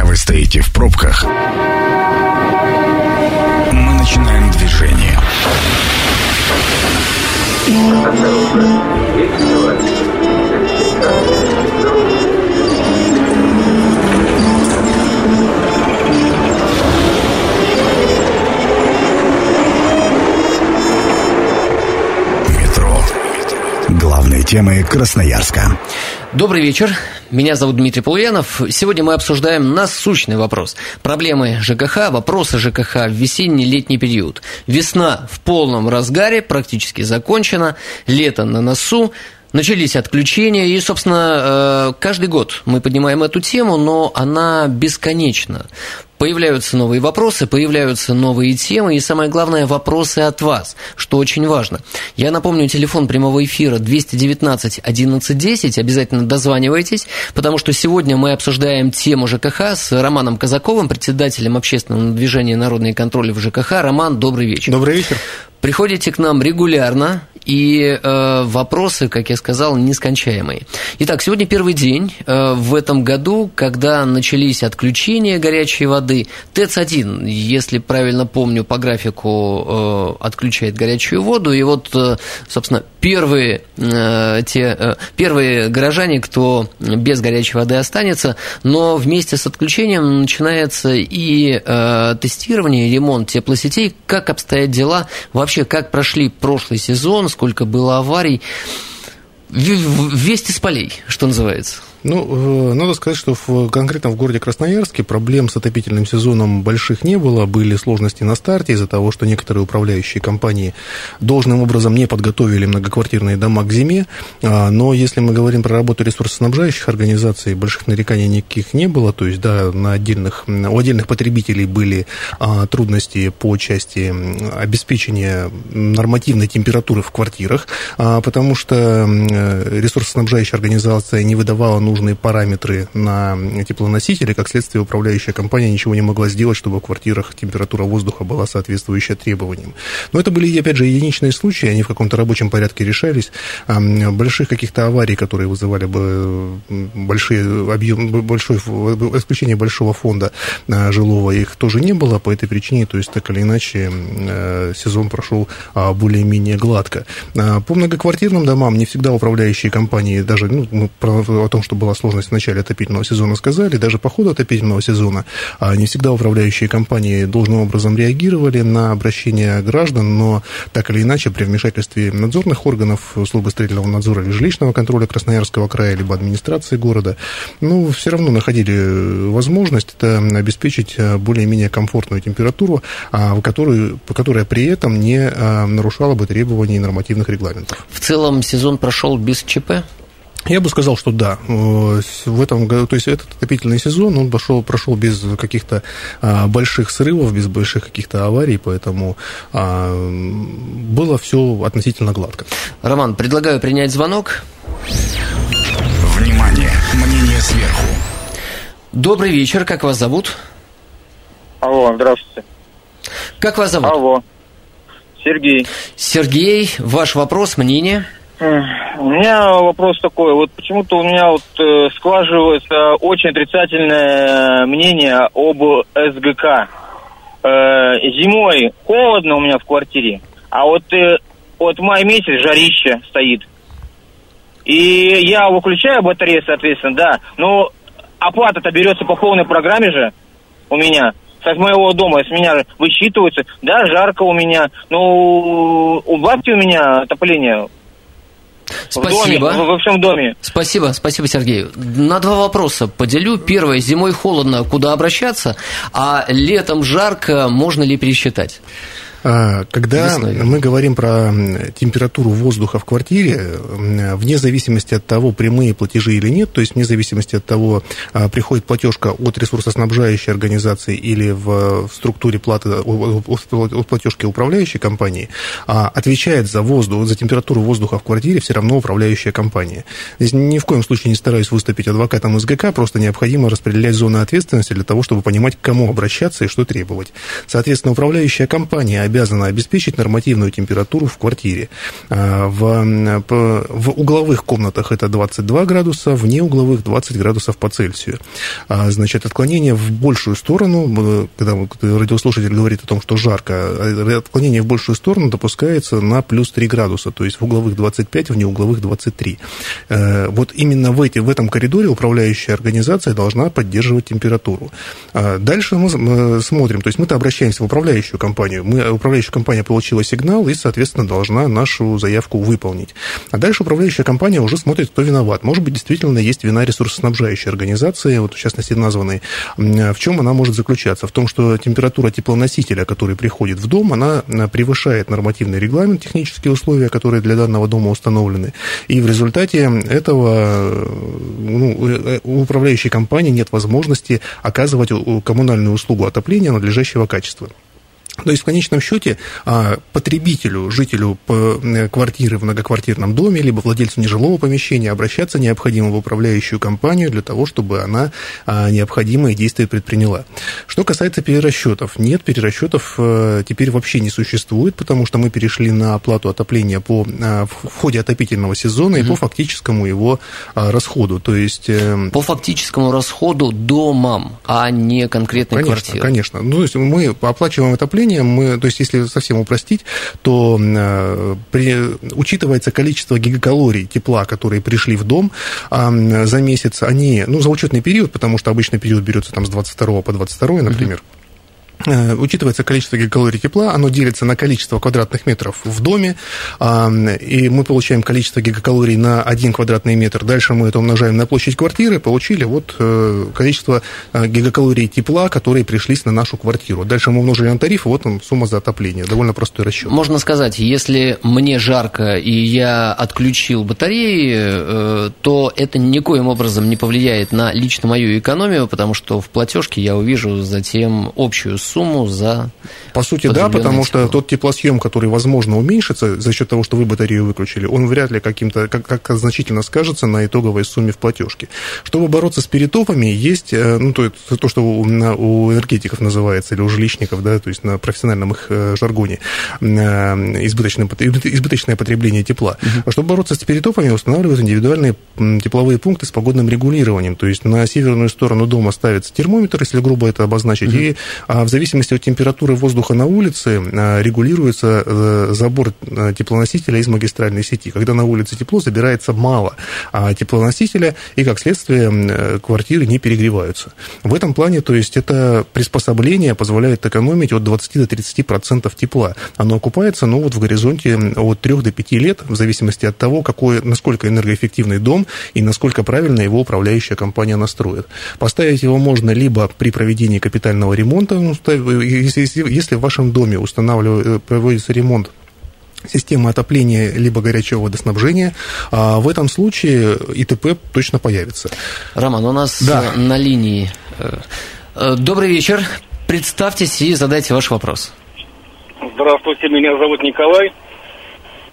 Пока вы стоите в пробках, мы начинаем движение. Метро. Темы Красноярска. Добрый вечер. Меня зовут Дмитрий Полуянов. Сегодня мы обсуждаем насущный вопрос. Проблемы ЖКХ, вопросы ЖКХ в весенний-летний период. Весна в полном разгаре, практически закончена, лето на носу. Начались отключения, и, собственно, э, каждый год мы поднимаем эту тему, но она бесконечна. Появляются новые вопросы, появляются новые темы, и самое главное, вопросы от вас, что очень важно. Я напомню, телефон прямого эфира 219 1110, обязательно дозванивайтесь, потому что сегодня мы обсуждаем тему ЖКХ с Романом Казаковым, председателем общественного движения «Народный контроль» в ЖКХ. Роман, добрый вечер. Добрый вечер. Приходите к нам регулярно, и э, вопросы, как я сказал, нескончаемые. Итак, сегодня первый день э, в этом году, когда начались отключения горячей воды. ТЭЦ-1, если правильно помню, по графику э, отключает горячую воду. И вот, э, собственно, первые, э, те, э, первые горожане, кто без горячей воды останется, но вместе с отключением начинается и э, тестирование, ремонт теплосетей. Как обстоят дела? Вообще, как прошли прошлый сезон? Сколько было аварий. Вести с полей, что называется. Ну, надо сказать, что в, конкретно в городе Красноярске проблем с отопительным сезоном больших не было. Были сложности на старте из-за того, что некоторые управляющие компании должным образом не подготовили многоквартирные дома к зиме. А, но если мы говорим про работу ресурсоснабжающих организаций, больших нареканий никаких не было. То есть, да, на отдельных, у отдельных потребителей были а, трудности по части обеспечения нормативной температуры в квартирах, а, потому что ресурсоснабжающая организация не выдавала нужные параметры на теплоносители, как следствие управляющая компания ничего не могла сделать, чтобы в квартирах температура воздуха была соответствующая требованиям. Но это были, опять же, единичные случаи, они в каком-то рабочем порядке решались. Больших каких-то аварий, которые вызывали бы большие объем, большой, исключение большого фонда а, жилого, их тоже не было по этой причине, то есть так или иначе э, сезон прошел а, более-менее гладко. А, по многоквартирным домам не всегда управляющие компании, даже ну, о том, что была сложность в начале отопительного сезона, сказали, даже по ходу отопительного сезона а не всегда управляющие компании должным образом реагировали на обращения граждан, но так или иначе при вмешательстве надзорных органов службы строительного надзора или жилищного контроля Красноярского края, либо администрации города, ну, все равно находили возможность это обеспечить более-менее комфортную температуру, а, которую, которая при этом не а, нарушала бы требований нормативных регламентов. В целом сезон прошел без ЧП? Я бы сказал, что да. В этом году, то есть этот отопительный сезон, он пошел, прошел без каких-то а, больших срывов, без больших каких-то аварий, поэтому а, было все относительно гладко. Роман, предлагаю принять звонок. Внимание, мнение сверху. Добрый вечер, как вас зовут? Алло, здравствуйте. Как вас зовут? Алло, Сергей. Сергей, ваш вопрос, мнение? У меня вопрос такой. Вот почему-то у меня вот э, складывается очень отрицательное мнение об СГК. Э, зимой холодно у меня в квартире, а вот э, вот май месяц жарище стоит. И я выключаю батарею, соответственно, да. Но оплата-то берется по полной программе же у меня. С моего дома, с меня высчитывается. Да, жарко у меня. Но убавьте у меня отопление Спасибо. В доме, во всем доме. Спасибо, спасибо, Сергей. На два вопроса поделю. Первое, зимой холодно, куда обращаться, а летом жарко, можно ли пересчитать? А, когда мы говорим про температуру воздуха в квартире, вне зависимости от того, прямые платежи или нет, то есть вне зависимости от того, а, приходит платежка от ресурсоснабжающей организации или в структуре платы от платежки управляющей компании, а, отвечает за воздух, за температуру воздуха в квартире все равно управляющая компания. Здесь ни в коем случае не стараюсь выступить адвокатом СГК, просто необходимо распределять зоны ответственности для того, чтобы понимать, к кому обращаться и что требовать. Соответственно, управляющая компания обязана обеспечить нормативную температуру в квартире. А, в, в угловых комнатах это 22 градуса, вне угловых 20 градусов по Цельсию. А, значит, отклонение в большую сторону, когда радиослушатель говорит о том, что жарко, а, отклонение в большую сторону допускается на плюс 3 градуса, то есть в угловых 25, вне угловых 23. Э, вот именно в, эти, в этом коридоре управляющая организация должна поддерживать температуру. Дальше мы смотрим, то есть мы-то обращаемся в управляющую компанию. Мы, управляющая компания получила сигнал и, соответственно, должна нашу заявку выполнить. А дальше управляющая компания уже смотрит, кто виноват. Может быть, действительно есть вина ресурсоснабжающей организации, вот в частности названной. В чем она может заключаться? В том, что температура теплоносителя, который приходит в дом, она превышает нормативный регламент, технические условия, которые для данного дома установлены. И в результате этого ну, у управляющей компании нет возможности оказывать коммунальную услугу отопления надлежащего качества. То есть в конечном счете а, потребителю, жителю э, квартиры в многоквартирном доме, либо владельцу нежилого помещения обращаться необходимо в управляющую компанию для того, чтобы она а, необходимые действия предприняла. Что касается перерасчетов, нет, перерасчетов э, теперь вообще не существует, потому что мы перешли на оплату отопления по, а, в ходе отопительного сезона угу. и по фактическому его расходу. То есть... Э, по фактическому расходу домам, а не конкретной конечно, квартиры. Конечно, ну, то есть мы оплачиваем отопление населением, мы, то есть если совсем упростить, то э, при, учитывается количество гигакалорий тепла, которые пришли в дом э, за месяц, они, ну, за учетный период, потому что обычный период берется там с 22 по 22, например, учитывается количество гигакалорий тепла, оно делится на количество квадратных метров в доме, и мы получаем количество гигакалорий на 1 квадратный метр. Дальше мы это умножаем на площадь квартиры, получили вот э, количество э, гигакалорий тепла, которые пришлись на нашу квартиру. Дальше мы умножили на тариф, вот он сумма за отопление. Довольно простой расчет. Можно сказать, если мне жарко и я отключил батареи, то это никоим образом не повлияет на лично мою экономию, потому что в платежке я увижу затем общую сумму за... По сути, да, потому тепло. что тот теплосъем, который, возможно, уменьшится за счет того, что вы батарею выключили, он вряд ли каким-то, как, как значительно скажется на итоговой сумме в платежке. Чтобы бороться с перетопами, есть, э, ну, то, то что у, у энергетиков называется, или у жилищников, да, то есть на профессиональном их э, жаргоне, э, избыточное, избыточное потребление тепла. Угу. Чтобы бороться с перетопами, устанавливают индивидуальные тепловые пункты с погодным регулированием. То есть на северную сторону дома ставится термометр, если грубо это обозначить, угу. и а в зависимости от температуры воздуха на улице а, регулируется э, забор э, теплоносителя из магистральной сети. Когда на улице тепло, забирается мало а теплоносителя, и, как следствие, э, квартиры не перегреваются. В этом плане, то есть, это приспособление позволяет экономить от 20 до 30 процентов тепла. Оно окупается, ну, вот в горизонте от 3 до 5 лет, в зависимости от того, какой, насколько энергоэффективный дом и насколько правильно его управляющая компания настроит. Поставить его можно либо при проведении капитального ремонта, ну, если, в вашем доме устанавливается, э, проводится ремонт системы отопления либо горячего водоснабжения, а в этом случае ИТП точно появится. Роман, у нас да. на линии. Э, добрый вечер. Представьтесь и задайте ваш вопрос. Здравствуйте, меня зовут Николай.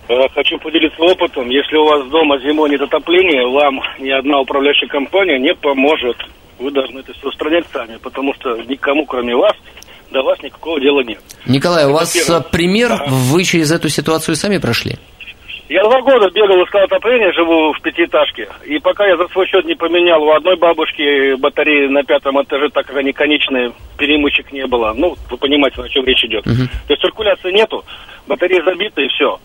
Э, хочу поделиться опытом. Если у вас дома зимой нет отопления, вам ни одна управляющая компания не поможет вы должны это все устранять сами, потому что никому, кроме вас, до вас никакого дела нет. Николай, у вас первое. пример, ага. вы через эту ситуацию сами прошли? Я два года бегал, искал отопление, живу в пятиэтажке. И пока я за свой счет не поменял у одной бабушки батареи на пятом этаже, так как они конечные, перемычек не было. Ну, вы понимаете, о чем речь идет. Угу. То есть циркуляции нету, батареи забиты и все.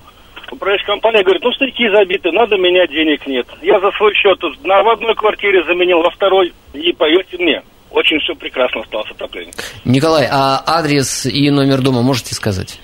Управляющая компания говорит, ну старики забиты, надо менять, денег нет. Я за свой счет на, в одной квартире заменил, во второй, и поверьте мне, очень все прекрасно стало с отоплением. Николай, а адрес и номер дома можете сказать?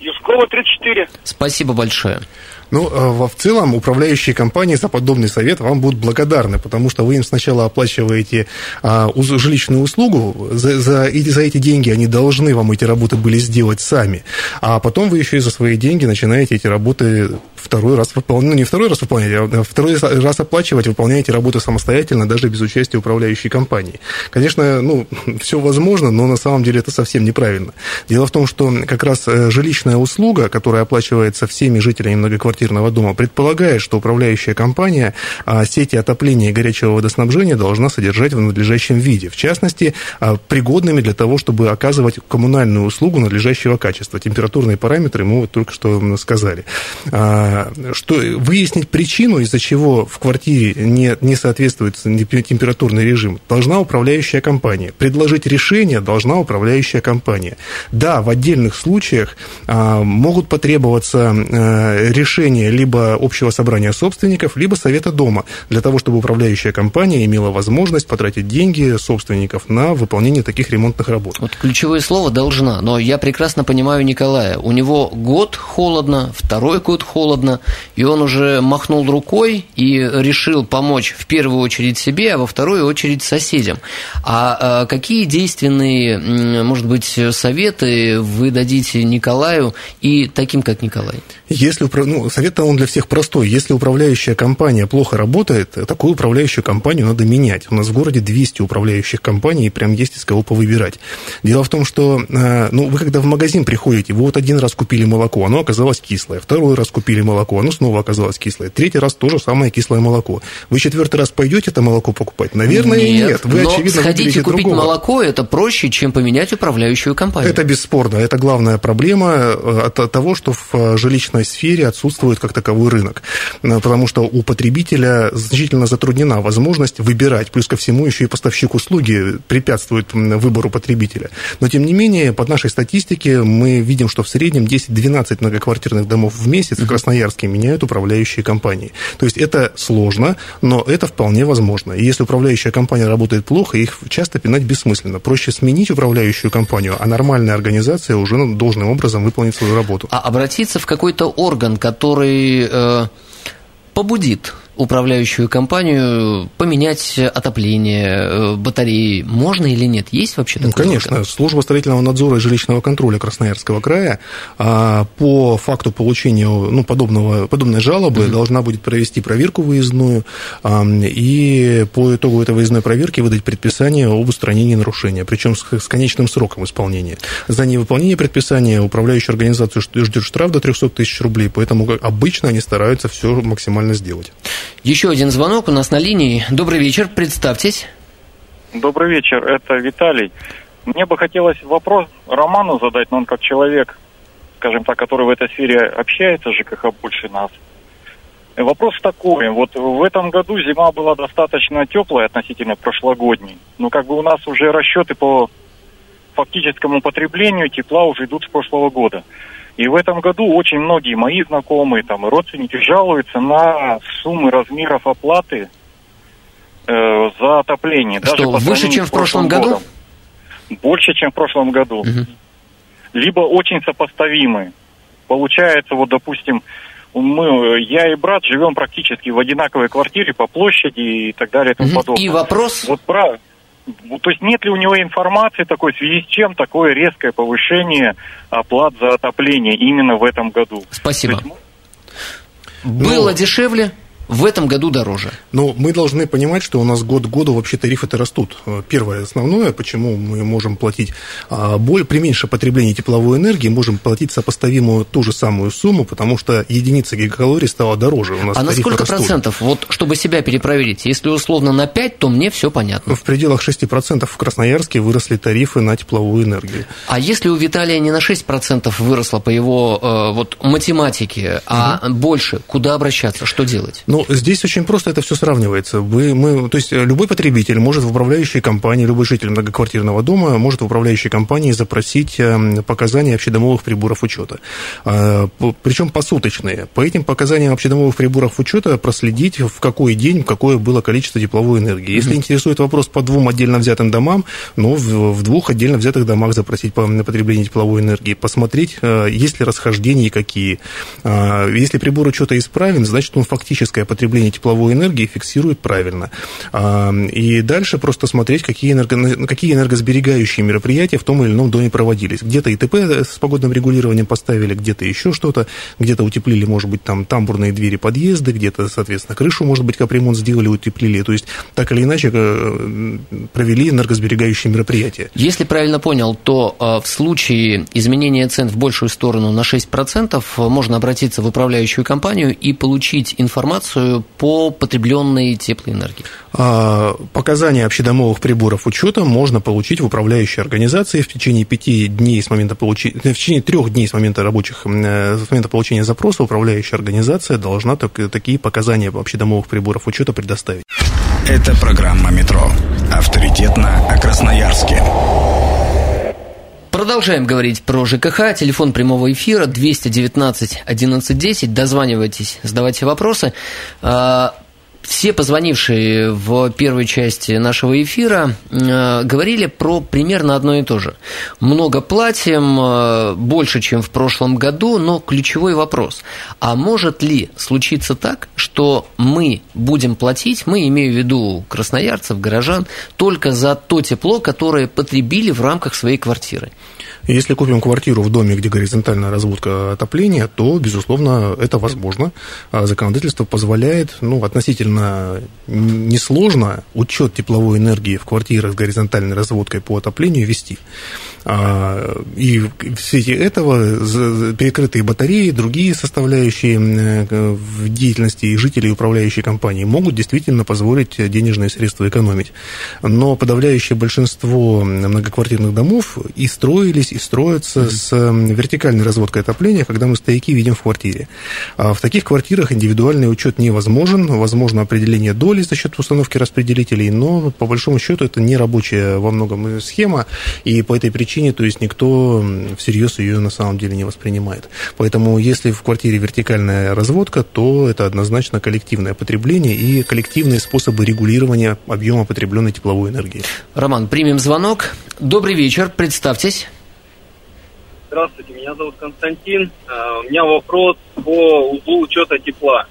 Юскова, 34. Спасибо большое. Ну, э, в целом, управляющие компании за подобный совет вам будут благодарны, потому что вы им сначала оплачиваете а, жилищную услугу, за, за, и за эти деньги они должны вам эти работы были сделать сами, а потом вы еще и за свои деньги начинаете эти работы второй раз выполнять, ну, не второй раз выполнять, а второй раз оплачивать, выполняете работу самостоятельно, даже без участия управляющей компании. Конечно, ну, все возможно, но на самом деле это совсем неправильно. Дело в том, что как раз э, жилищная услуга которая оплачивается всеми жителями многоквартирного дома, предполагает, что управляющая компания а, сети отопления и горячего водоснабжения должна содержать в надлежащем виде. В частности, а, пригодными для того, чтобы оказывать коммунальную услугу надлежащего качества. Температурные параметры мы вот только что сказали. А, что, выяснить причину, из-за чего в квартире не, не соответствует температурный режим, должна управляющая компания. Предложить решение должна управляющая компания. Да, в отдельных случаях могут потребоваться а, решения либо общего собрания собственников, либо совета дома, для того, чтобы управляющая компания имела возможность потратить деньги собственников на выполнение таких ремонтных работ. Вот ключевое слово «должна», но я прекрасно понимаю Николая. У него год холодно, второй год холодно, и он уже махнул рукой и решил помочь в первую очередь себе, а во вторую очередь соседям. А, а какие действенные, может быть, советы вы дадите Николаю и таким, как Николай? Если, ну, совет он для всех простой. Если управляющая компания плохо работает, такую управляющую компанию надо менять. У нас в городе 200 управляющих компаний, и прям есть из кого повыбирать. Дело в том, что э, ну, вы когда в магазин приходите, вы вот один раз купили молоко, оно оказалось кислое, второй раз купили молоко, оно снова оказалось кислое, третий раз тоже самое кислое молоко. Вы четвертый раз пойдете это молоко покупать? Наверное, нет. нет. Вы, но очевидно, сходите купить другого. молоко, это проще, чем поменять управляющую компанию. Это бесспорно. Это главная проблема э, от того, что в э, жилищной сфере отсутствует как таковой рынок. Потому что у потребителя значительно затруднена возможность выбирать. Плюс ко всему еще и поставщик услуги препятствует выбору потребителя. Но, тем не менее, под нашей статистике мы видим, что в среднем 10-12 многоквартирных домов в месяц в Красноярске меняют управляющие компании. То есть это сложно, но это вполне возможно. И если управляющая компания работает плохо, их часто пинать бессмысленно. Проще сменить управляющую компанию, а нормальная организация уже должным образом выполнит свою работу. А обратиться в какой-то орган, который э, побудит управляющую компанию поменять отопление э, батареи можно или нет? Есть вообще такое? Ну, конечно. Орган? Служба строительного надзора и жилищного контроля Красноярского края а, по факту получения ну, подобного, подобной жалобы угу. должна будет провести проверку выездную и по итогу этой выездной проверки выдать предписание об устранении нарушения, причем с, с конечным сроком исполнения. За невыполнение предписания управляющую организацию ждет штраф до 300 тысяч рублей, поэтому обычно они стараются все максимально сделать. Еще один звонок у нас на линии. Добрый вечер, представьтесь. Добрый вечер, это Виталий. Мне бы хотелось вопрос Роману задать, но он как человек, скажем так, который в этой сфере общается, ЖКХ больше нас. Вопрос такой, вот в этом году зима была достаточно теплая относительно прошлогодней, но как бы у нас уже расчеты по фактическому потреблению тепла уже идут с прошлого года. И в этом году очень многие мои знакомые там, и родственники жалуются на суммы размеров оплаты э, за отопление. Что, даже выше, чем в прошлом году? Годом. Больше, чем в прошлом году. Угу. Либо очень сопоставимые. Получается, вот, допустим, мы, я и брат живем практически в одинаковой квартире по площади и так далее и тому угу. подобное. И вопрос? Вот про, то есть нет ли у него информации такой, в связи с чем такое резкое повышение оплат за отопление именно в этом году? Спасибо. Есть... Было ну, дешевле, в этом году дороже. Но мы должны понимать, что у нас год к году вообще тарифы-то растут. Первое основное, почему мы можем платить а, более, при меньшем потреблении тепловой энергии, можем платить сопоставимую ту же самую сумму, потому что единица гигакалорий стала дороже. У нас а на сколько растут. процентов? Вот, чтобы себя перепроверить, если условно на 5, то мне все понятно. В пределах 6% в Красноярске выросли тарифы на тепловую энергию. А если у Виталия не на 6% выросло по его э, вот, математике, а угу. больше, куда обращаться, что делать? Ну, здесь очень просто это все сравнивается. Вы, мы, то есть любой потребитель может в управляющей компании, любой житель многоквартирного дома может в управляющей компании запросить эм, показания общедомовых приборов учета. А, Причем посуточные. По этим показаниям общедомовых приборов учета проследить, в какой день, какое было количество тепловой энергии. Если mm-hmm. интересует вопрос по двум отдельно взятым домам, ну, в, в двух отдельно взятых домах запросить по потреблению тепловой энергии, посмотреть, э, есть ли расхождения и какие. А, если прибор учета исправен, значит, он фактическое потребление тепловой энергии фиксирует правильно. А, и дальше просто смотреть, какие, энерго, какие энергосберегающие мероприятия в том или ином доме проводились. Где-то ИТП с погодным регулированием поставили, где-то еще что-то, где-то утеплили, может быть, там тамбурные двери подъезды, где-то, соответственно, крышу, может быть, капремонт сделали, утеплили. То есть, так или иначе, э, провели энергосберегающие мероприятия. Если правильно понял, то э, в случае изменения цен в большую сторону на 6% можно обратиться в управляющую компанию и получить информацию по потребленной теплоэнергии. А, показания общедомовых приборов учета можно получить в управляющей организации в течение пяти дней с момента получения, в течение трех дней с момента рабочих, э, с момента получения запроса управляющая организация должна так, такие показания общедомовых приборов учета предоставить. Это программа «Метро». Авторитетно о Красноярске. Продолжаем говорить про ЖКХ. Телефон прямого эфира 219 1110. Дозванивайтесь, задавайте вопросы. Все позвонившие в первой части нашего эфира э, говорили про примерно одно и то же. Много платим, э, больше, чем в прошлом году, но ключевой вопрос. А может ли случиться так, что мы будем платить, мы имею в виду красноярцев, горожан, только за то тепло, которое потребили в рамках своей квартиры? Если купим квартиру в доме, где горизонтальная разводка отопления, то, безусловно, это возможно. А законодательство позволяет ну, относительно несложно учет тепловой энергии в квартирах с горизонтальной разводкой по отоплению вести. А, и в свете этого перекрытые батареи, другие составляющие в деятельности жителей управляющей компании могут действительно позволить денежные средства экономить. Но подавляющее большинство многоквартирных домов и строились, и строятся mm-hmm. с вертикальной разводкой отопления, когда мы стояки видим в квартире. А в таких квартирах индивидуальный учет невозможен, возможно определение доли за счет установки распределителей, но по большому счету это не рабочая во многом схема, и по этой причине, то есть никто всерьез ее на самом деле не воспринимает. Поэтому если в квартире вертикальная разводка, то это однозначно коллективное потребление и коллективные способы регулирования объема потребленной тепловой энергии. Роман, примем звонок. Добрый вечер, представьтесь. Здравствуйте, меня зовут Константин. Uh, у меня вопрос по узлу учета тепла.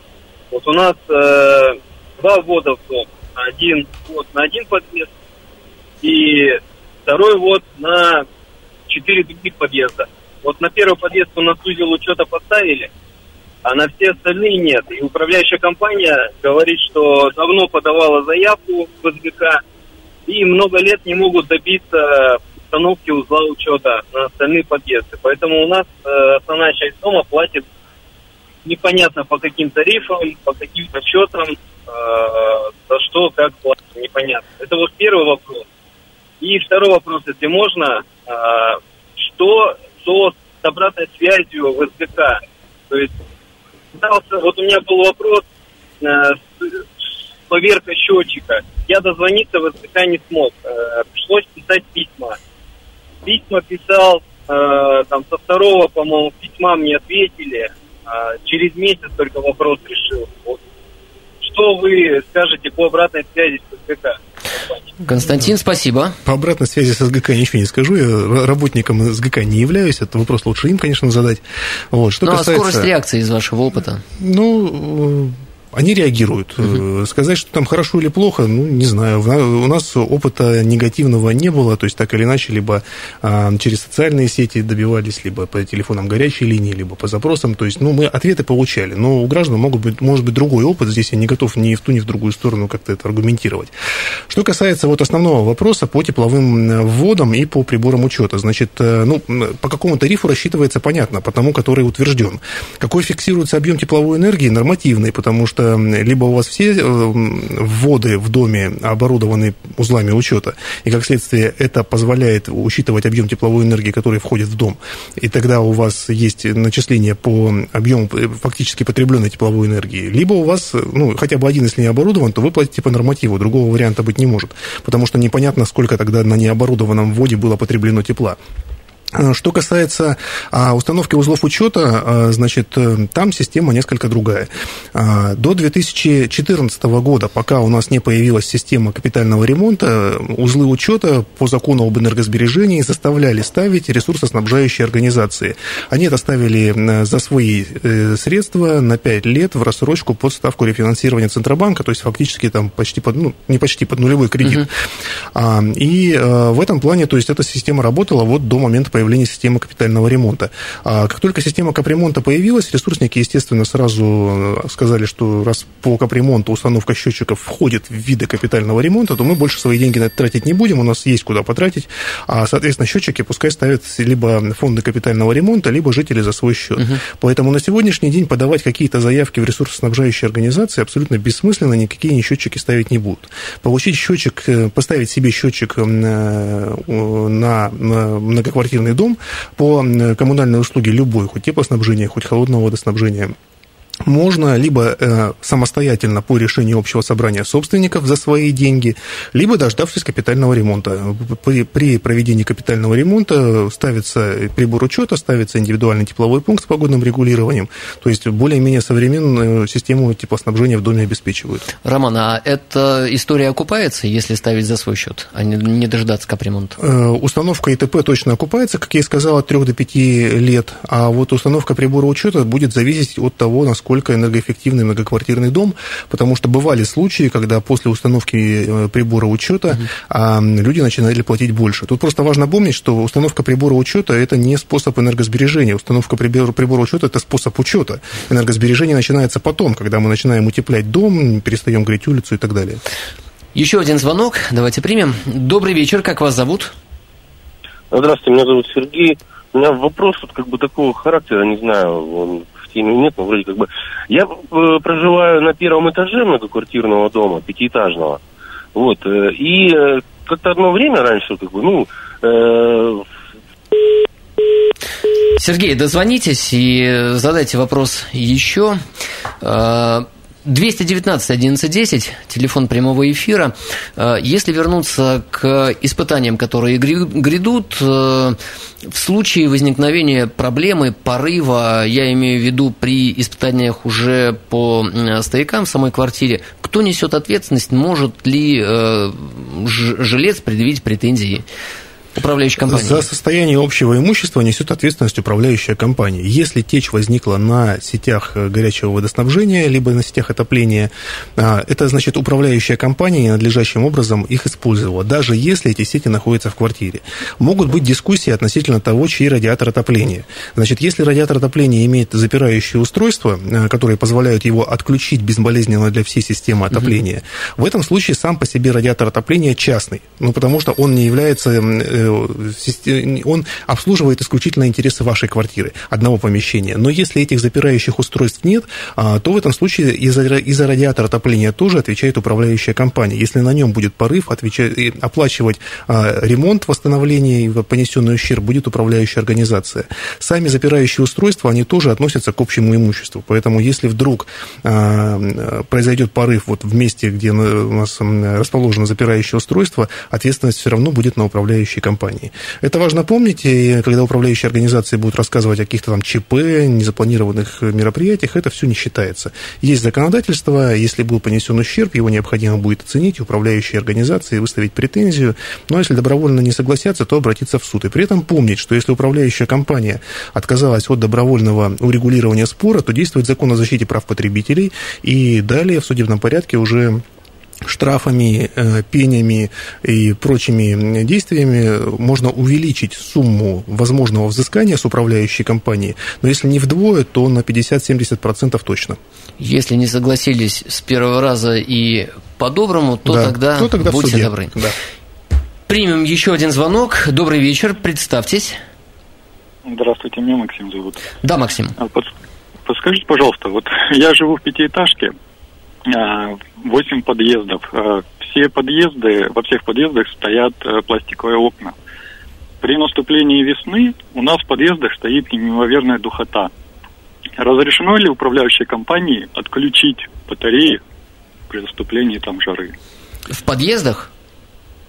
Вот у нас uh, два ввода в дом. Один вот на один подъезд и второй вот на четыре других подъезда. Вот на первый подъезд у нас узел учета поставили, а на все остальные нет. И управляющая компания говорит, что давно подавала заявку в СГК и много лет не могут добиться установки узла учета на остальные подъезды. Поэтому у нас э, основная часть дома платит непонятно по каким тарифам, по каким расчетам, э, за что, как платить, непонятно. Это вот первый вопрос. И второй вопрос, если можно, э, что, что с обратной связью в СГК? То есть, вот у меня был вопрос, э, поверка счетчика. Я дозвониться в СГК не смог. Э, пришлось писать письма письма писал, э, там со второго, по-моему, письма мне ответили. Э, через месяц только вопрос решил. Вот. Что вы скажете по обратной связи с СГК? Константин, спасибо. По обратной связи с СГК ничего не скажу. Я работником СГК не являюсь. Это вопрос лучше им, конечно, задать. Вот. Что ну, касается... а скорость реакции из вашего опыта? Ну, они реагируют. Угу. Сказать, что там хорошо или плохо, ну, не знаю. У нас опыта негативного не было, то есть так или иначе, либо а, через социальные сети добивались, либо по телефонам горячей линии, либо по запросам. То есть, ну, мы ответы получали. Но у граждан могут быть, может быть другой опыт. Здесь я не готов ни в ту, ни в другую сторону как-то это аргументировать. Что касается вот основного вопроса по тепловым вводам и по приборам учета. Значит, э, ну, по какому тарифу рассчитывается, понятно, по тому, который утвержден. Какой фиксируется объем тепловой энергии, нормативный, потому что либо у вас все э, вводы в доме оборудованы узлами учета, и как следствие это позволяет учитывать объем тепловой энергии, который входит в дом, и тогда у вас есть начисление по объему э, фактически потребленной тепловой энергии, либо у вас, ну, хотя бы один, если не оборудован, то вы платите по нормативу, другого варианта быть не может, потому что непонятно, сколько тогда на необорудованном вводе было потреблено тепла. Э, что касается а, установки узлов учета, а, значит, э, там система несколько другая. До 2014 года, пока у нас не появилась система капитального ремонта, узлы учета по закону об энергосбережении заставляли ставить ресурсоснабжающие организации. Они это ставили за свои средства на 5 лет в рассрочку под ставку рефинансирования Центробанка, то есть фактически там почти под, ну, не почти под нулевой кредит. Угу. И в этом плане, то есть эта система работала вот до момента появления системы капитального ремонта. А как только система капремонта появилась, ресурсники, естественно, сразу э, сказали, что раз по капремонту установка счетчиков входит в виды капитального ремонта, то мы больше свои деньги на это тратить не будем, у нас есть куда потратить, а, соответственно, счетчики пускай ставят либо фонды капитального ремонта, либо жители за свой счет. Угу. Поэтому на сегодняшний день подавать какие-то заявки в ресурсоснабжающие организации абсолютно бессмысленно, никакие ни счетчики ставить не будут. Получить счетчик, э, поставить себе счетчик э, на многоквартирный дом по коммунальной услуге любой, хоть теплоснабжения, хоть холодного водоснабжения, можно либо э, самостоятельно по решению общего собрания собственников за свои деньги, либо дождавшись капитального ремонта. При, при проведении капитального ремонта ставится прибор учета, ставится индивидуальный тепловой пункт с погодным регулированием, то есть более-менее современную систему теплоснабжения в доме обеспечивают. Роман, а эта история окупается, если ставить за свой счет, а не, не дождаться капремонта? Э, установка ИТП точно окупается, как я и сказал, от 3 до 5 лет, а вот установка прибора учета будет зависеть от того, насколько насколько энергоэффективный многоквартирный дом, потому что бывали случаи, когда после установки э, прибора учета угу. люди начинали платить больше. Тут просто важно помнить, что установка прибора учета это не способ энергосбережения. Установка прибора, прибора учета это способ учета. Энергосбережение начинается потом, когда мы начинаем утеплять дом, перестаем греть улицу и так далее. Еще один звонок. Давайте примем. Добрый вечер. Как вас зовут? Здравствуйте, меня зовут Сергей. У меня вопрос вот как бы такого характера, не знаю, он семьи нет, но вроде как бы... Я э, проживаю на первом этаже многоквартирного дома, пятиэтажного. Вот. Э, и э, как-то одно время раньше, как бы, ну... Э... Сергей, дозвонитесь и задайте вопрос еще. Э, 219 1110, телефон прямого эфира. Э, если вернуться к испытаниям, которые грядут, э, в случае возникновения проблемы, порыва, я имею в виду при испытаниях уже по стоякам в самой квартире, кто несет ответственность, может ли э, жилец предъявить претензии? Управляющей компании? За состояние общего имущества несет ответственность управляющая компания. Если течь возникла на сетях э, горячего водоснабжения, либо на сетях отопления, а, это значит управляющая компания надлежащим образом их использовала, даже если эти сети находятся в квартире. Могут быть дискуссии относительно того, чей радиатор отопления. Значит, если радиатор отопления имеет запирающее устройство, э, которое позволяет его отключить безболезненно для всей системы отопления, угу. в этом случае сам по себе радиатор отопления частный, ну, потому что он не является э, он обслуживает исключительно интересы вашей квартиры, одного помещения. Но если этих запирающих устройств нет, а, то в этом случае из-за из радиатора отопления тоже отвечает управляющая компания. Если на нем будет порыв, отвечать, оплачивать а, ремонт, восстановление и понесенный ущерб будет управляющая организация. Сами запирающие устройства, они тоже относятся к общему имуществу. Поэтому если вдруг а, произойдет порыв вот в месте, где у нас расположено запирающее устройство, ответственность все равно будет на управляющей компании компании. Это важно помнить, и когда управляющие организации будут рассказывать о каких-то там ЧП, незапланированных мероприятиях, это все не считается. Есть законодательство, если был понесен ущерб, его необходимо будет оценить, управляющие организации выставить претензию, но если добровольно не согласятся, то обратиться в суд. И при этом помнить, что если управляющая компания отказалась от добровольного урегулирования спора, то действует закон о защите прав потребителей, и далее в судебном порядке уже штрафами, э, пенями и прочими действиями можно увеличить сумму возможного взыскания с управляющей компанией, но если не вдвое, то на 50-70% точно. Если не согласились с первого раза и по-доброму, то, да, тогда, то тогда будьте добры. Да. Примем еще один звонок. Добрый вечер, представьтесь. Здравствуйте, меня Максим зовут. Да, Максим. А, подскажите, пожалуйста, вот я живу в пятиэтажке, а, восемь подъездов. А, все подъезды, во всех подъездах стоят э, пластиковые окна. При наступлении весны у нас в подъездах стоит неимоверная духота. Разрешено ли управляющей компании отключить батареи при наступлении там жары? В подъездах?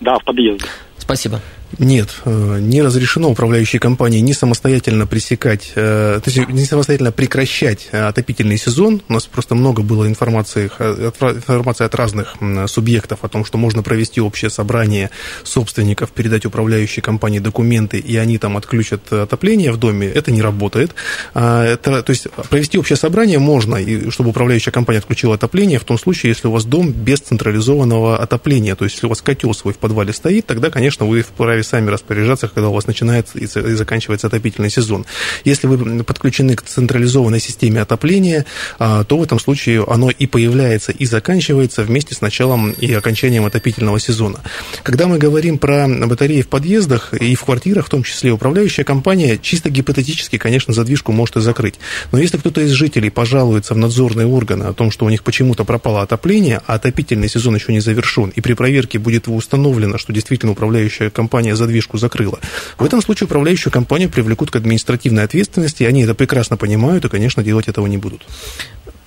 Да, в подъездах. Спасибо. Нет, э, не разрешено управляющей компании не самостоятельно пресекать, э, то есть не самостоятельно прекращать отопительный сезон. У нас просто много было информации, информации от разных субъектов о том, что можно провести общее собрание собственников, передать управляющей компании документы, и они там отключат отопление в доме. Это не работает. А, это, то есть провести общее собрание можно, и чтобы управляющая компания отключила отопление в том случае, если у вас дом без централизованного отопления. То есть если у вас котел свой в подвале стоит, тогда, конечно, вы вправе сами распоряжаться, когда у вас начинается и заканчивается отопительный сезон. Если вы подключены к централизованной системе отопления, а, то в этом случае оно и появляется, и заканчивается вместе с началом и окончанием отопительного сезона. Когда мы говорим про батареи в подъездах и в квартирах, в том числе управляющая компания, чисто гипотетически, конечно, задвижку может и закрыть. Но если кто-то из жителей пожалуется в надзорные органы о том, что у них почему-то пропало отопление, а отопительный сезон еще не завершен, и при проверке будет установлено, что действительно управляющая компания задвижку закрыла. В этом случае управляющую компанию привлекут к административной ответственности, они это прекрасно понимают и, конечно, делать этого не будут.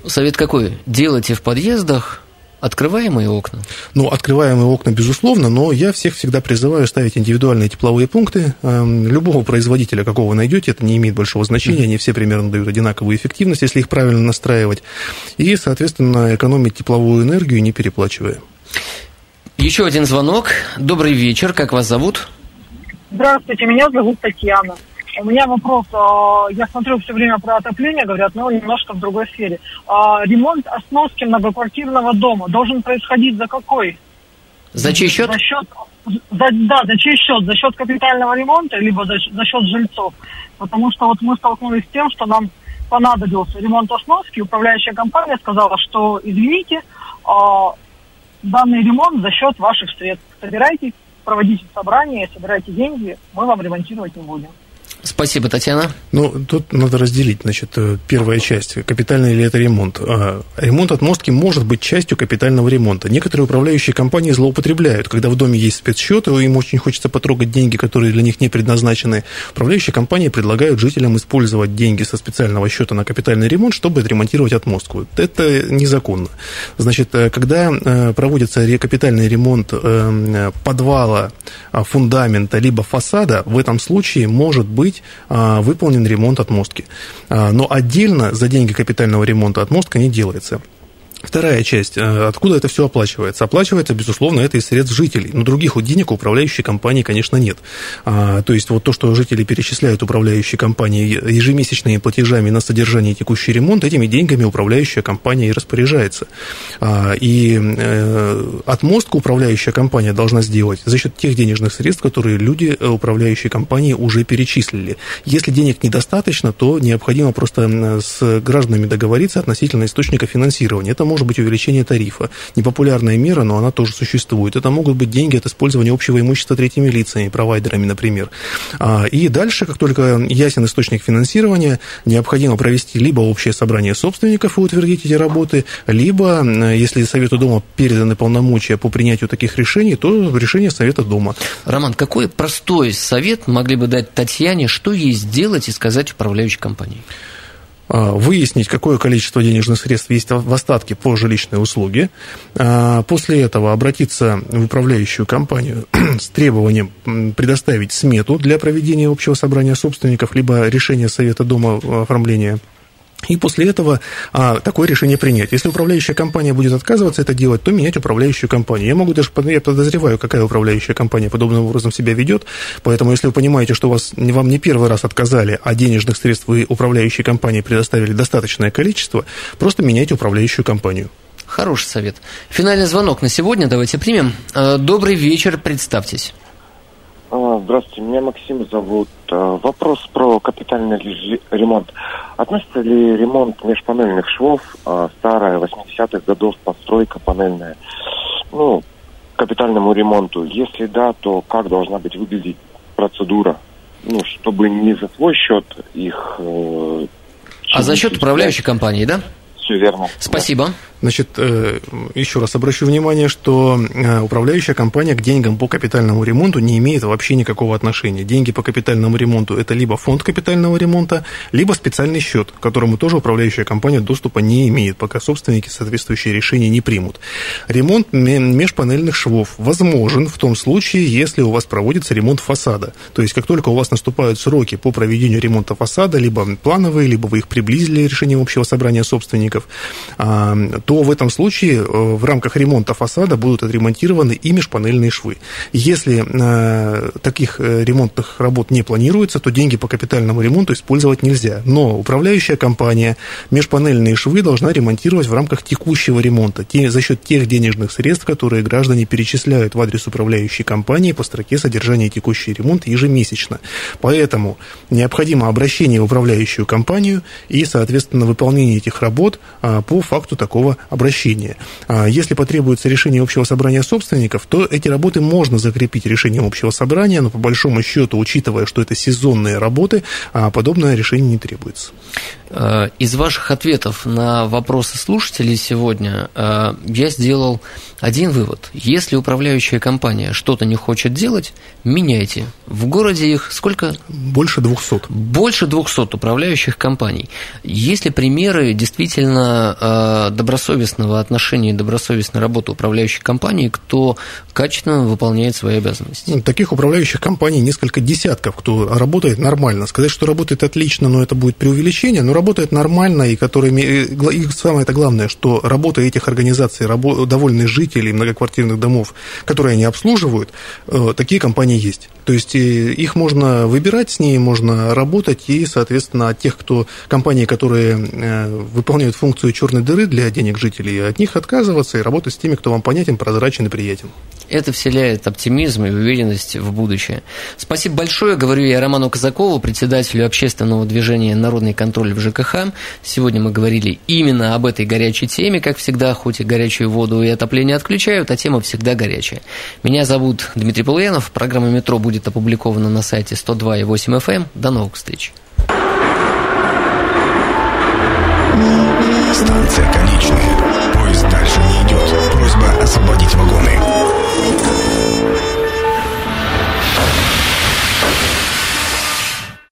Совет какой? Делайте в подъездах Открываемые окна? Ну, открываемые окна, безусловно, но я всех всегда призываю ставить индивидуальные тепловые пункты. Эм, любого производителя, какого найдете, это не имеет большого значения, они все примерно дают одинаковую эффективность, если их правильно настраивать. И, соответственно, экономить тепловую энергию, не переплачивая. Еще один звонок. Добрый вечер. Как вас зовут? Здравствуйте, меня зовут Татьяна. У меня вопрос. А, я смотрю все время про отопление, говорят, но немножко в другой сфере. А, ремонт осноски многоквартирного дома должен происходить за какой? За чей счет? За счет за, да, за чей счет? За счет капитального ремонта, либо за, за счет жильцов. Потому что вот мы столкнулись с тем, что нам понадобился ремонт осноски. Управляющая компания сказала, что извините, данный ремонт за счет ваших средств. Собирайте, проводите собрание, собирайте деньги, мы вам ремонтировать не будем. Спасибо, Татьяна. Ну, тут надо разделить, значит, э, первая часть, капитальный или это ремонт. А, ремонт отмостки может быть частью капитального ремонта. Некоторые управляющие компании злоупотребляют, когда в доме есть спецсчет, и им очень хочется потрогать деньги, которые для них не предназначены. Управляющие компании предлагают жителям использовать деньги со специального счета на капитальный ремонт, чтобы отремонтировать отмостку. Это незаконно. Значит, э, когда э, проводится капитальный ремонт подвала, фундамента, либо фасада, в этом случае может быть быть а, выполнен ремонт отмостки. А, но отдельно за деньги капитального ремонта отмостка не делается. Вторая часть. Э, откуда это все оплачивается? Оплачивается, безусловно, это из средств жителей. Но других денег у управляющей компании, конечно, нет. А, то есть вот то, что жители перечисляют управляющей компании ежемесячными платежами на содержание и текущий ремонт, этими деньгами управляющая компания и распоряжается. А, и э, отмостку управляющая компания должна сделать за счет тех денежных средств, которые люди э, управляющей компании уже перечислили. Если денег недостаточно, то необходимо просто с гражданами договориться относительно источника финансирования. Это может быть увеличение тарифа. Непопулярная мера, но она тоже существует. Это могут быть деньги от использования общего имущества третьими лицами, провайдерами, например. А, и дальше, как только ясен источник финансирования, необходимо провести либо общее собрание собственников и утвердить эти работы, либо, если Совету Дома переданы полномочия по принятию таких решений, то решение Совета Дома. Роман, какой простой совет могли бы дать Татьяне, что ей сделать и сказать управляющей компании? А, выяснить, какое количество денежных средств есть в остатке по жилищной услуге. А, после этого обратиться в управляющую компанию с требованием предоставить смету для проведения общего собрания собственников, либо решение Совета Дома оформления и после этого а, такое решение принять. Если управляющая компания будет отказываться это делать, то менять управляющую компанию. Я могу даже, я подозреваю, какая управляющая компания подобным образом себя ведет, поэтому если вы понимаете, что вас, вам не первый раз отказали, а денежных средств вы управляющей компании предоставили достаточное количество, просто меняйте управляющую компанию. Хороший совет. Финальный звонок на сегодня давайте примем. Э, добрый вечер, представьтесь. А, здравствуйте, меня Максим зовут. А, вопрос про капитальный ремонт. Относится ли ремонт межпанельных швов, а, старая, 80-х годов постройка панельная, ну, к капитальному ремонту? Если да, то как должна быть выглядеть процедура? Ну, чтобы не за свой счет их... Э, а за счет управляющей компании, да? Все верно. Спасибо. Да. Значит, э, еще раз обращу внимание, что э, управляющая компания к деньгам по капитальному ремонту не имеет вообще никакого отношения. Деньги по капитальному ремонту – это либо фонд капитального ремонта, либо специальный счет, к которому тоже управляющая компания доступа не имеет, пока собственники соответствующие решения не примут. Ремонт межпанельных швов возможен в том случае, если у вас проводится ремонт фасада. То есть, как только у вас наступают сроки по проведению ремонта фасада, либо плановые, либо вы их приблизили решением общего собрания собственников, а, то в этом случае э, в рамках ремонта фасада будут отремонтированы и межпанельные швы. Если э, таких э, ремонтных работ не планируется, то деньги по капитальному ремонту использовать нельзя. Но управляющая компания межпанельные швы должна ремонтировать в рамках текущего ремонта за счет тех денежных средств, которые граждане перечисляют в адрес управляющей компании по строке содержания текущий ремонт ежемесячно. Поэтому необходимо обращение в управляющую компанию и, соответственно, выполнение этих работ а, по факту такого обращения. А если потребуется решение общего собрания собственников, то эти работы можно закрепить решением общего собрания, но по большому счету, учитывая, что это сезонные работы, а подобное решение не требуется. Э, из ваших ответов на вопросы слушателей сегодня э, я сделал один вывод. Если управляющая компания что-то не хочет делать, меняйте. В городе их сколько? Больше 200. Больше 200 управляющих компаний. Есть ли примеры действительно э, добросовестного отношения и добросовестной работы управляющих компаний, кто качественно выполняет свои обязанности? Ну, таких управляющих компаний несколько десятков, кто работает нормально. Сказать, что работает отлично, но это будет преувеличение, но работает нормально, и которыми, и самое это главное, что работа этих организаций, рабо, довольны жители многоквартирных домов, которые они обслуживают, э, такие компании есть. То есть э, их можно выбирать, с ней можно работать, и, соответственно, от тех, кто, компании, которые э, выполняют функцию черной дыры для денег жителей, от них отказываться и работать с теми, кто вам понятен, прозрачен и приятен. Это вселяет оптимизм и уверенность в будущее. Спасибо большое. Говорю я Роману Казакову, председателю общественного движения «Народный контроль в ЖКХ». Сегодня мы говорили именно об этой горячей теме, как всегда, хоть и горячую воду и отопление отключают, а тема всегда горячая. Меня зовут Дмитрий Полуянов. Программа «Метро» будет опубликована на сайте 102.8 FM. Эм. До новых встреч. Станция конечная. Поезд дальше не идет. Просьба освободить вагоны. Thank you.